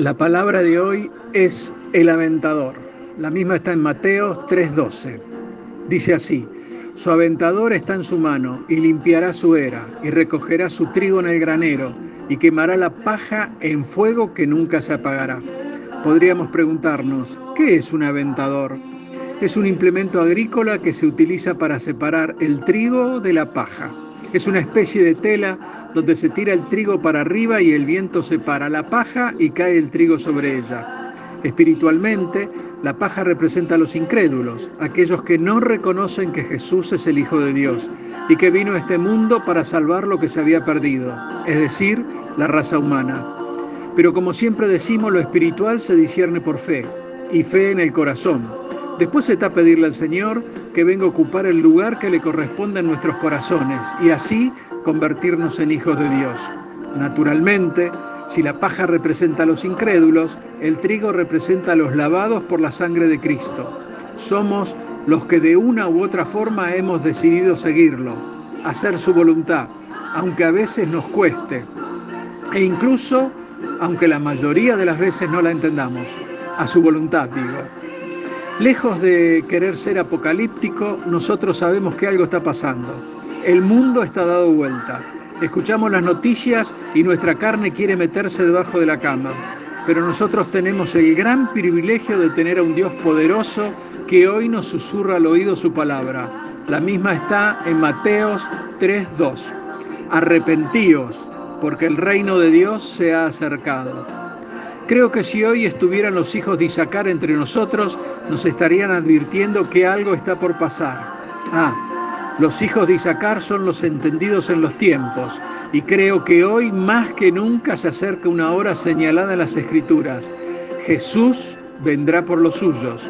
La palabra de hoy es el aventador. La misma está en Mateo 3:12. Dice así, su aventador está en su mano y limpiará su era y recogerá su trigo en el granero y quemará la paja en fuego que nunca se apagará. Podríamos preguntarnos, ¿qué es un aventador? Es un implemento agrícola que se utiliza para separar el trigo de la paja. Es una especie de tela donde se tira el trigo para arriba y el viento separa la paja y cae el trigo sobre ella. Espiritualmente, la paja representa a los incrédulos, aquellos que no reconocen que Jesús es el Hijo de Dios y que vino a este mundo para salvar lo que se había perdido, es decir, la raza humana. Pero como siempre decimos, lo espiritual se discierne por fe y fe en el corazón. Después está pedirle al Señor que venga a ocupar el lugar que le corresponde en nuestros corazones y así convertirnos en hijos de Dios. Naturalmente, si la paja representa a los incrédulos, el trigo representa a los lavados por la sangre de Cristo. Somos los que de una u otra forma hemos decidido seguirlo, hacer su voluntad, aunque a veces nos cueste, e incluso aunque la mayoría de las veces no la entendamos, a su voluntad digo. Lejos de querer ser apocalíptico, nosotros sabemos que algo está pasando. El mundo está dado vuelta. Escuchamos las noticias y nuestra carne quiere meterse debajo de la cama. Pero nosotros tenemos el gran privilegio de tener a un Dios poderoso que hoy nos susurra al oído su palabra. La misma está en Mateos 3:2. Arrepentíos, porque el reino de Dios se ha acercado. Creo que si hoy estuvieran los hijos de Isaacar entre nosotros, nos estarían advirtiendo que algo está por pasar. Ah, los hijos de Isaacar son los entendidos en los tiempos, y creo que hoy más que nunca se acerca una hora señalada en las Escrituras. Jesús vendrá por los suyos.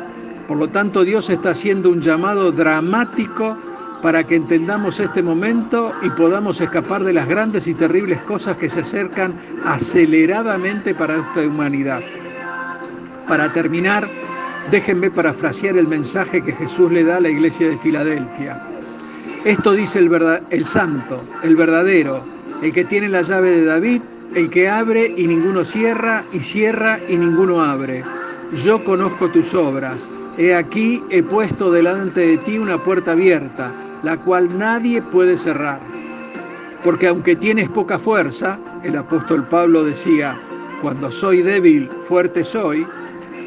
Por lo tanto, Dios está haciendo un llamado dramático para que entendamos este momento y podamos escapar de las grandes y terribles cosas que se acercan aceleradamente para esta humanidad. Para terminar, déjenme parafrasear el mensaje que Jesús le da a la iglesia de Filadelfia. Esto dice el, el santo, el verdadero, el que tiene la llave de David, el que abre y ninguno cierra, y cierra y ninguno abre. Yo conozco tus obras. He aquí, he puesto delante de ti una puerta abierta la cual nadie puede cerrar. Porque aunque tienes poca fuerza, el apóstol Pablo decía, cuando soy débil, fuerte soy,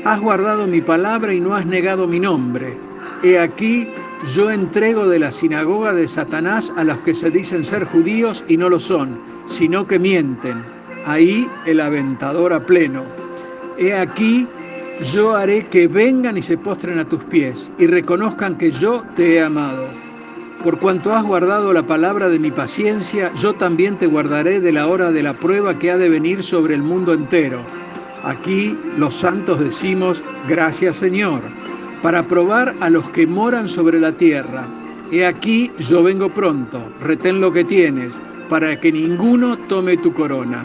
has guardado mi palabra y no has negado mi nombre. He aquí, yo entrego de la sinagoga de Satanás a los que se dicen ser judíos y no lo son, sino que mienten. Ahí el aventador a pleno. He aquí, yo haré que vengan y se postren a tus pies y reconozcan que yo te he amado. Por cuanto has guardado la palabra de mi paciencia, yo también te guardaré de la hora de la prueba que ha de venir sobre el mundo entero. Aquí los santos decimos, gracias Señor, para probar a los que moran sobre la tierra. He aquí yo vengo pronto, retén lo que tienes, para que ninguno tome tu corona.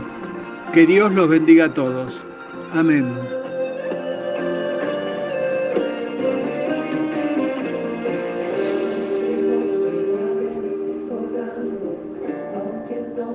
Que Dios los bendiga a todos. Amén.